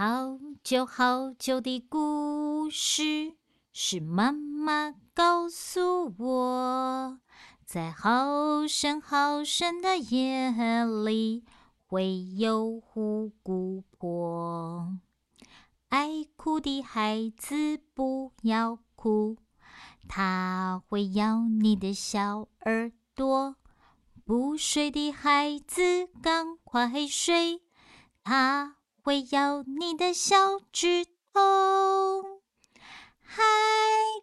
好久好久的故事，是妈妈告诉我，在好深好深的夜里，会有虎姑婆。爱哭的孩子不要哭，他会咬你的小耳朵。不睡的孩子赶快睡，他。会咬你的小指头，还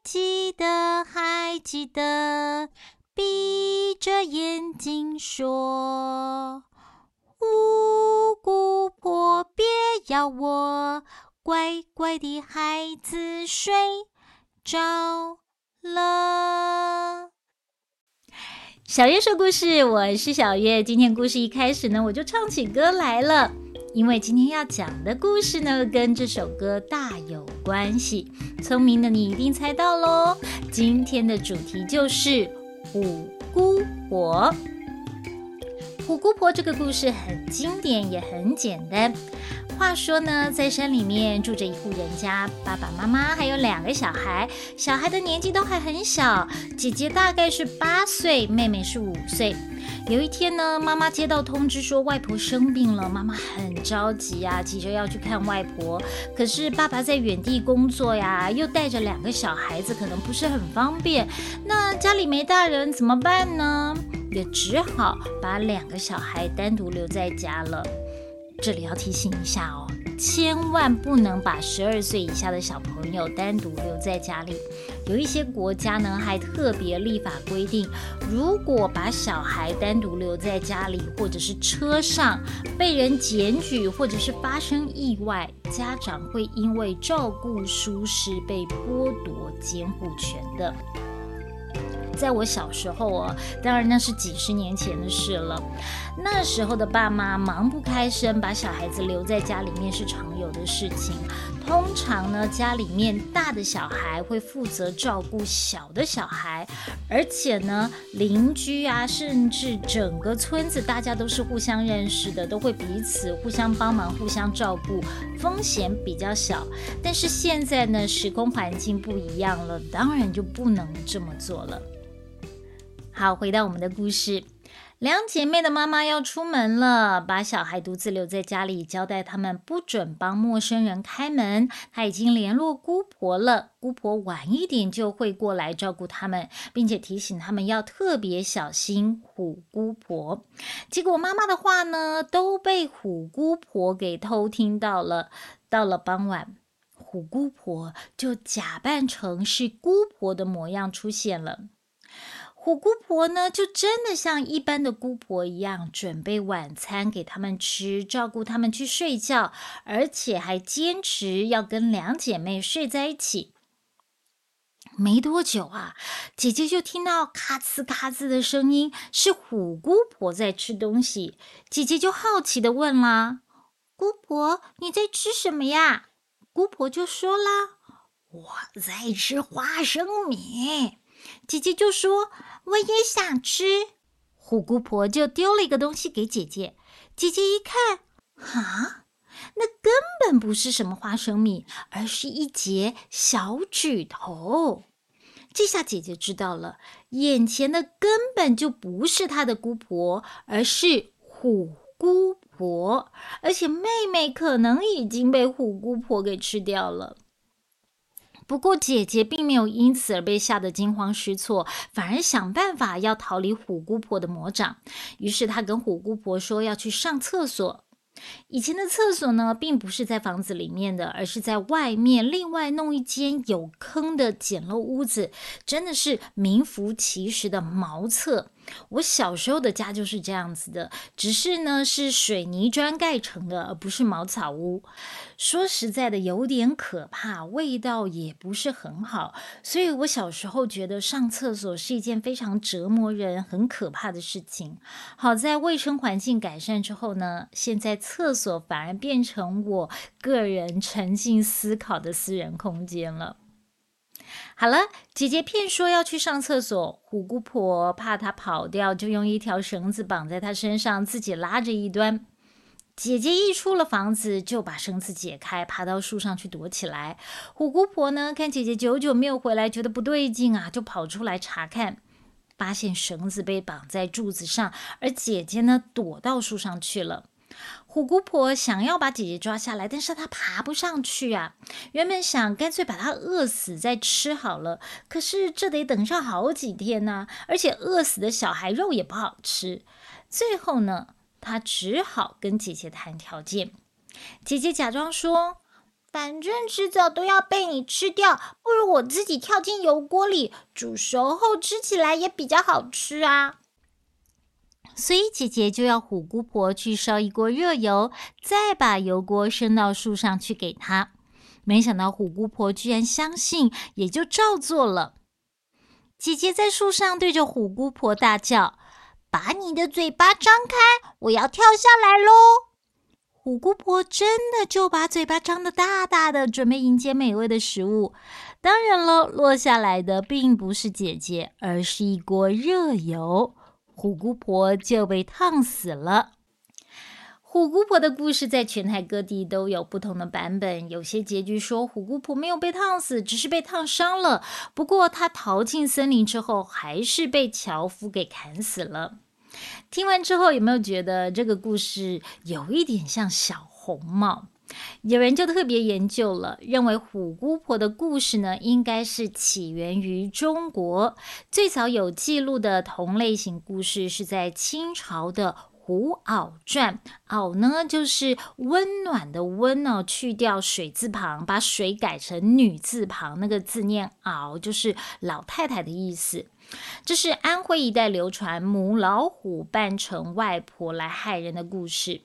记得还记得，闭着眼睛说：“虎姑婆别咬我，乖乖的孩子睡着了。”小月说故事，我是小月。今天故事一开始呢，我就唱起歌来了。因为今天要讲的故事呢，跟这首歌大有关系。聪明的你一定猜到喽！今天的主题就是虎姑婆。虎姑婆这个故事很经典，也很简单。话说呢，在山里面住着一户人家，爸爸妈妈还有两个小孩，小孩的年纪都还很小，姐姐大概是八岁，妹妹是五岁。有一天呢，妈妈接到通知说外婆生病了，妈妈很着急呀，急着要去看外婆。可是爸爸在远地工作呀，又带着两个小孩子，可能不是很方便。那家里没大人怎么办呢？也只好把两个小孩单独留在家了。这里要提醒一下哦，千万不能把十二岁以下的小朋友单独留在家里。有一些国家呢，还特别立法规定，如果把小孩单独留在家里或者是车上，被人检举或者是发生意外，家长会因为照顾疏失被剥夺监护权的。在我小时候哦，当然那是几十年前的事了。那时候的爸妈忙不开身，把小孩子留在家里面是常有的事情。通常呢，家里面大的小孩会负责照顾小的小孩，而且呢，邻居啊，甚至整个村子，大家都是互相认识的，都会彼此互相帮忙、互相照顾，风险比较小。但是现在呢，时空环境不一样了，当然就不能这么做了。好，回到我们的故事，两姐妹的妈妈要出门了，把小孩独自留在家里，交代他们不准帮陌生人开门。她已经联络姑婆了，姑婆晚一点就会过来照顾他们，并且提醒他们要特别小心虎姑婆。结果妈妈的话呢，都被虎姑婆给偷听到了。到了傍晚，虎姑婆就假扮成是姑婆的模样出现了。虎姑婆呢，就真的像一般的姑婆一样，准备晚餐给他们吃，照顾他们去睡觉，而且还坚持要跟两姐妹睡在一起。没多久啊，姐姐就听到咔呲咔呲的声音，是虎姑婆在吃东西。姐姐就好奇的问啦：“姑婆，你在吃什么呀？”姑婆就说啦：“我在吃花生米。”姐姐就说：“我也想吃。”虎姑婆就丢了一个东西给姐姐。姐姐一看，啊，那根本不是什么花生米，而是一截小指头。这下姐姐知道了，眼前的根本就不是她的姑婆，而是虎姑婆。而且妹妹可能已经被虎姑婆给吃掉了。不过，姐姐并没有因此而被吓得惊慌失措，反而想办法要逃离虎姑婆的魔掌。于是，她跟虎姑婆说要去上厕所。以前的厕所呢，并不是在房子里面的，而是在外面另外弄一间有坑的简陋屋子，真的是名副其实的茅厕。我小时候的家就是这样子的，只是呢是水泥砖盖成的，而不是茅草屋。说实在的，有点可怕，味道也不是很好。所以我小时候觉得上厕所是一件非常折磨人、很可怕的事情。好在卫生环境改善之后呢，现在厕所反而变成我个人沉浸思考的私人空间了。好了，姐姐骗说要去上厕所，虎姑婆怕她跑掉，就用一条绳子绑在她身上，自己拉着一端。姐姐一出了房子，就把绳子解开，爬到树上去躲起来。虎姑婆呢，看姐姐久久没有回来，觉得不对劲啊，就跑出来查看，发现绳子被绑在柱子上，而姐姐呢，躲到树上去了。虎姑婆想要把姐姐抓下来，但是她爬不上去啊。原本想干脆把她饿死再吃好了，可是这得等上好几天呢，而且饿死的小孩肉也不好吃。最后呢？她只好跟姐姐谈条件。姐姐假装说：“反正迟早都要被你吃掉，不如我自己跳进油锅里煮熟后吃起来也比较好吃啊。”所以姐姐就要虎姑婆去烧一锅热油，再把油锅升到树上去给她。没想到虎姑婆居然相信，也就照做了。姐姐在树上对着虎姑婆大叫。把你的嘴巴张开，我要跳下来喽！虎姑婆真的就把嘴巴张得大大的，准备迎接美味的食物。当然了，落下来的并不是姐姐，而是一锅热油。虎姑婆就被烫死了。虎姑婆的故事在全台各地都有不同的版本，有些结局说虎姑婆没有被烫死，只是被烫伤了。不过她逃进森林之后，还是被樵夫给砍死了。听完之后，有没有觉得这个故事有一点像小红帽？有人就特别研究了，认为虎姑婆的故事呢，应该是起源于中国。最早有记录的同类型故事是在清朝的。《虎袄传》，袄呢就是温暖的温哦，去掉水字旁，把水改成女字旁，那个字念袄，就是老太太的意思。这是安徽一带流传母老虎扮成外婆来害人的故事。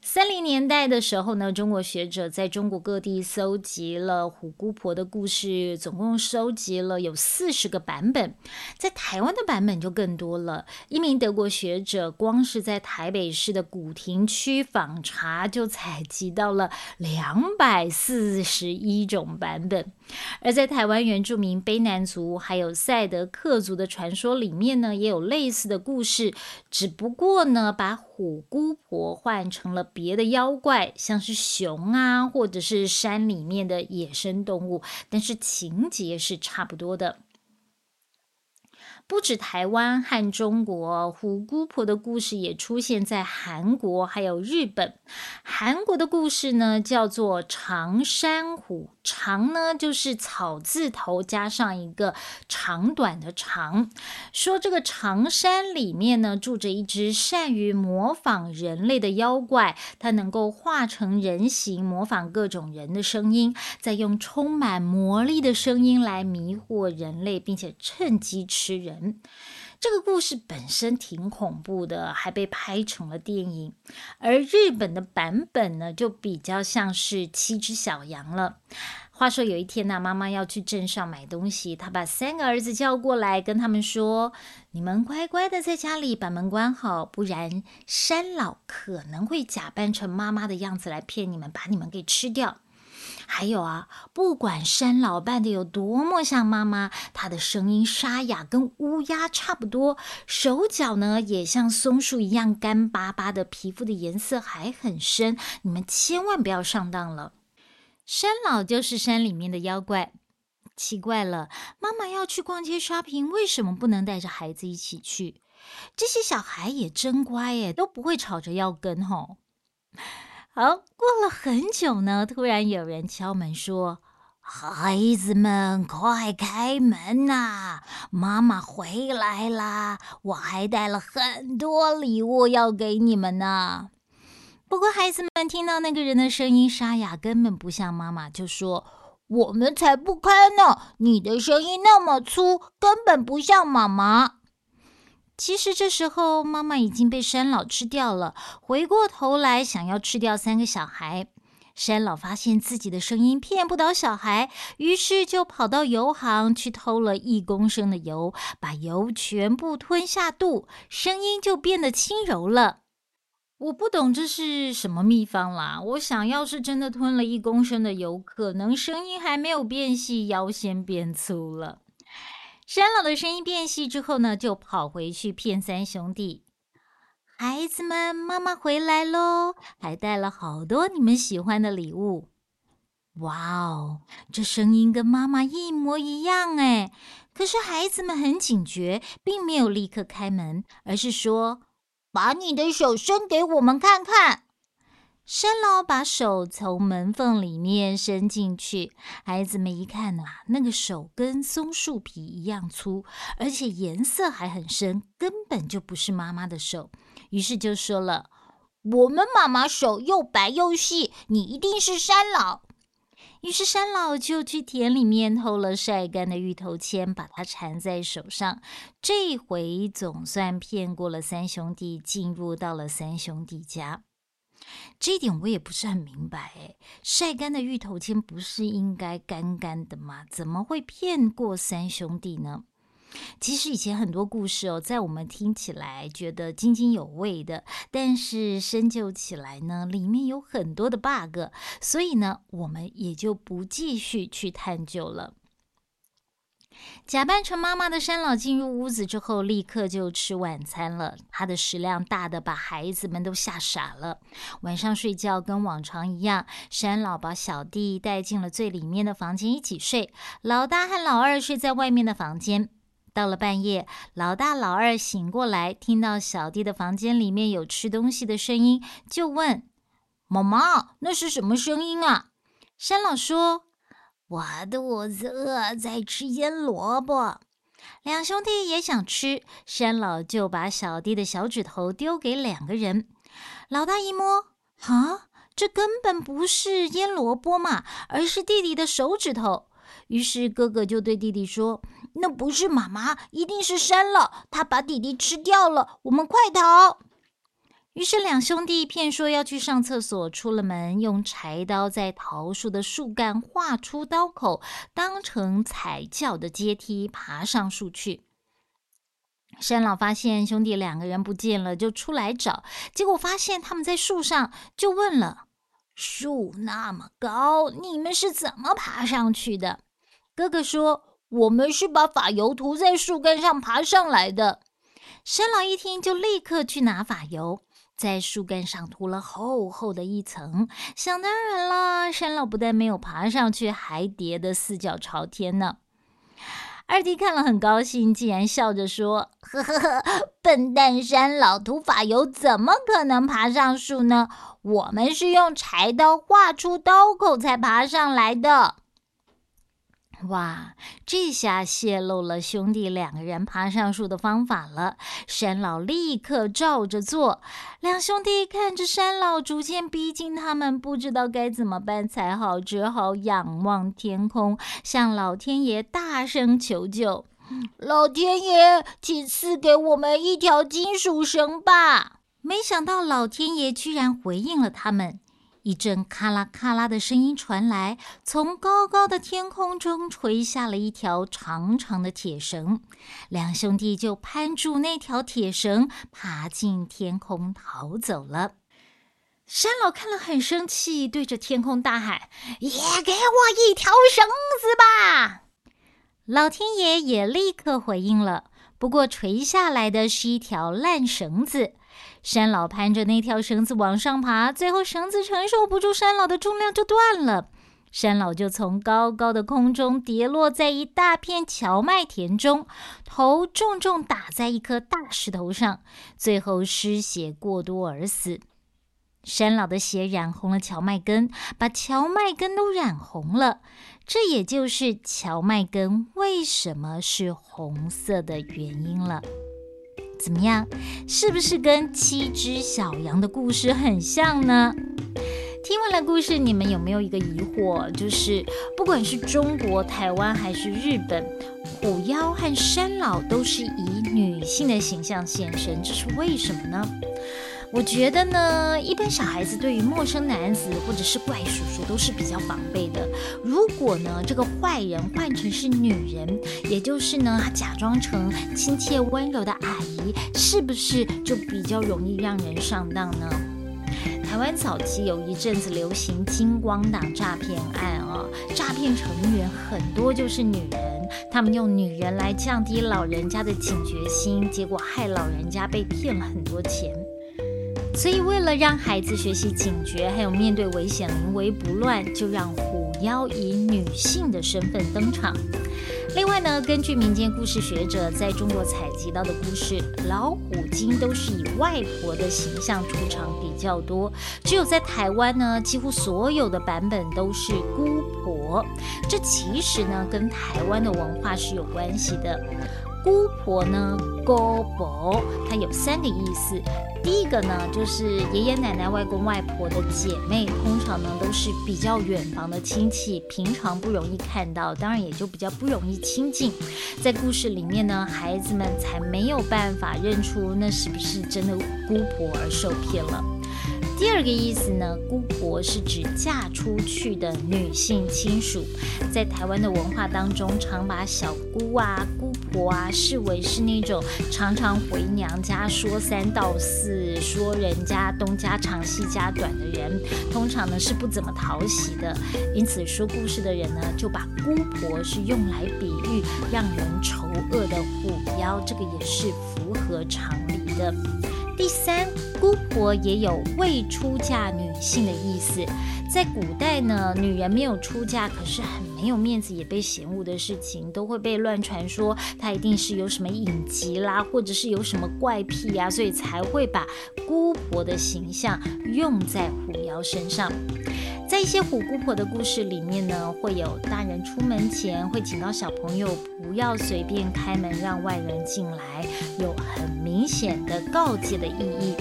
三零年代的时候呢，中国学者在中国各地搜集了虎姑婆的故事，总共收集了有四十个版本。在台湾的版本就更多了。一名德国学者光是在台北市的古亭区访查，就采集到了两百四十一种版本。而在台湾原住民卑南族还有赛德克族的传说里面呢，也有类似的故事，只不过呢，把虎姑婆换成成了别的妖怪，像是熊啊，或者是山里面的野生动物，但是情节是差不多的。不止台湾和中国，虎姑婆的故事也出现在韩国还有日本。韩国的故事呢，叫做长山虎。长呢，就是草字头加上一个长短的长。说这个长山里面呢，住着一只善于模仿人类的妖怪，它能够化成人形，模仿各种人的声音，再用充满魔力的声音来迷惑人类，并且趁机吃人。这个故事本身挺恐怖的，还被拍成了电影。而日本的版本呢，就比较像是七只小羊了。话说有一天呢，妈妈要去镇上买东西，她把三个儿子叫过来，跟他们说：“你们乖乖的在家里把门关好，不然山老可能会假扮成妈妈的样子来骗你们，把你们给吃掉。”还有啊，不管山老扮的有多么像妈妈，他的声音沙哑，跟乌鸦差不多，手脚呢也像松树一样干巴巴的，皮肤的颜色还很深。你们千万不要上当了。山老就是山里面的妖怪。奇怪了，妈妈要去逛街 shopping，为什么不能带着孩子一起去？这些小孩也真乖耶，都不会吵着要跟吼。好，过了很久呢，突然有人敲门说：“孩子们，快开门呐！妈妈回来啦！我还带了很多礼物要给你们呢。”不过孩子们听到那个人的声音沙哑，根本不像妈妈，就说：“我们才不开呢！你的声音那么粗，根本不像妈妈。”其实这时候，妈妈已经被山老吃掉了。回过头来，想要吃掉三个小孩。山老发现自己的声音骗不倒小孩，于是就跑到油行去偷了一公升的油，把油全部吞下肚，声音就变得轻柔了。我不懂这是什么秘方啦！我想要是真的吞了一公升的油，可能声音还没有变细，腰先变粗了。山老的声音变细之后呢，就跑回去骗三兄弟。孩子们，妈妈回来喽，还带了好多你们喜欢的礼物。”哇哦，这声音跟妈妈一模一样哎！可是孩子们很警觉，并没有立刻开门，而是说：“把你的手伸给我们看看。”山老把手从门缝里面伸进去，孩子们一看呐，那个手跟松树皮一样粗，而且颜色还很深，根本就不是妈妈的手。于是就说了：“我们妈妈手又白又细，你一定是山老。”于是山老就去田里面偷了晒干的芋头签，把它缠在手上。这回总算骗过了三兄弟，进入到了三兄弟家。这一点我也不是很明白哎，晒干的芋头签不是应该干干的吗？怎么会骗过三兄弟呢？其实以前很多故事哦，在我们听起来觉得津津有味的，但是深究起来呢，里面有很多的 bug，所以呢，我们也就不继续去探究了。假扮成妈妈的山老进入屋子之后，立刻就吃晚餐了。他的食量大的把孩子们都吓傻了。晚上睡觉跟往常一样，山老把小弟带进了最里面的房间一起睡，老大和老二睡在外面的房间。到了半夜，老大、老二醒过来，听到小弟的房间里面有吃东西的声音，就问：“妈妈，那是什么声音啊？”山老说：“我肚子饿，在吃腌萝卜。”两兄弟也想吃，山老就把小弟的小指头丢给两个人。老大一摸，啊，这根本不是腌萝卜嘛，而是弟弟的手指头。于是哥哥就对弟弟说。那不是妈妈，一定是山老，他把弟弟吃掉了。我们快逃！于是两兄弟骗说要去上厕所，出了门，用柴刀在桃树的树干画出刀口，当成踩脚的阶梯爬上树去。山老发现兄弟两个人不见了，就出来找，结果发现他们在树上，就问了：“树那么高，你们是怎么爬上去的？”哥哥说。我们是把发油涂在树干上爬上来的。山老一听，就立刻去拿发油，在树干上涂了厚厚的一层。想当然了，山老不但没有爬上去，还跌得四脚朝天呢。二弟看了很高兴，竟然笑着说：“呵呵呵，笨蛋山老，涂发油怎么可能爬上树呢？我们是用柴刀画出刀口才爬上来的。”哇！这下泄露了兄弟两个人爬上树的方法了。山老立刻照着做。两兄弟看着山老逐渐逼近他们，不知道该怎么办才好，只好仰望天空，向老天爷大声求救：“老天爷，请赐给我们一条金属绳吧！”没想到老天爷居然回应了他们。一阵咔啦咔啦的声音传来，从高高的天空中垂下了一条长长的铁绳。两兄弟就攀住那条铁绳，爬进天空逃走了。山老看了很生气，对着天空大喊：“也给我一条绳子吧！”老天爷也立刻回应了，不过垂下来的是一条烂绳子。山老攀着那条绳子往上爬，最后绳子承受不住山老的重量，就断了。山老就从高高的空中跌落在一大片荞麦田中，头重重打在一颗大石头上，最后失血过多而死。山老的血染红了荞麦根，把荞麦根都染红了。这也就是荞麦根为什么是红色的原因了。怎么样？是不是跟七只小羊的故事很像呢？听完了故事，你们有没有一个疑惑？就是不管是中国、台湾还是日本，虎妖和山老都是以女性的形象现身，这是为什么呢？我觉得呢，一般小孩子对于陌生男子或者是怪叔叔都是比较防备的。如果呢，这个坏人换成是女人，也就是呢，假装成亲切温柔的阿姨，是不是就比较容易让人上当呢？台湾早期有一阵子流行金光党诈骗案啊，诈骗成员很多就是女人，他们用女人来降低老人家的警觉心，结果害老人家被骗了很多钱。所以为了让孩子学习警觉，还有面对危险临危不乱，就让虎妖以女性的身份登场。另外呢，根据民间故事学者在中国采集到的故事，老虎精都是以外婆的形象出场比较多。只有在台湾呢，几乎所有的版本都是姑婆。这其实呢，跟台湾的文化是有关系的。姑婆呢，姑婆，它有三个意思。第一个呢，就是爷爷奶奶、外公外婆的姐妹，通常呢都是比较远房的亲戚，平常不容易看到，当然也就比较不容易亲近。在故事里面呢，孩子们才没有办法认出那是不是真的姑婆而受骗了。第二个意思呢，姑婆是指嫁出去的女性亲属，在台湾的文化当中，常把小姑啊、姑婆啊视为是那种常常回娘家说三道四、说人家东家长西家短的人，通常呢是不怎么讨喜的。因此，说故事的人呢，就把姑婆是用来比喻让人愁恶的虎妖，这个也是符合常理的。第三，姑婆也有未出嫁女性的意思。在古代呢，女人没有出嫁，可是很没有面子，也被嫌恶的事情，都会被乱传说她一定是有什么隐疾啦，或者是有什么怪癖呀，所以才会把姑婆的形象用在虎妖身上。在一些虎姑婆的故事里面呢，会有大人出门前会警告小朋友不要随便开门让外人进来，有很明显的告诫的意义。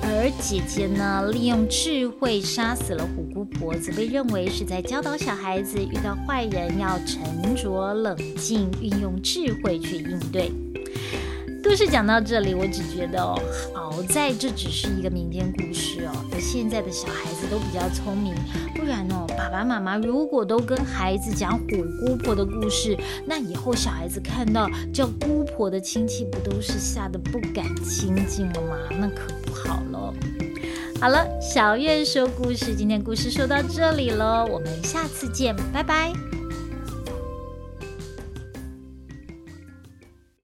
而姐姐呢，利用智慧杀死了虎姑婆，则被认为是在教导小孩子遇到坏人要沉着冷静，运用智慧去应对。故事讲到这里，我只觉得哦，好在这只是一个民间故事哦。现在的小孩子都比较聪明，不然哦，爸爸妈妈如果都跟孩子讲虎姑婆的故事，那以后小孩子看到叫姑婆的亲戚，不都是吓得不敢亲近了吗？那可不好了。好了，小月说故事，今天故事说到这里喽，我们下次见，拜拜。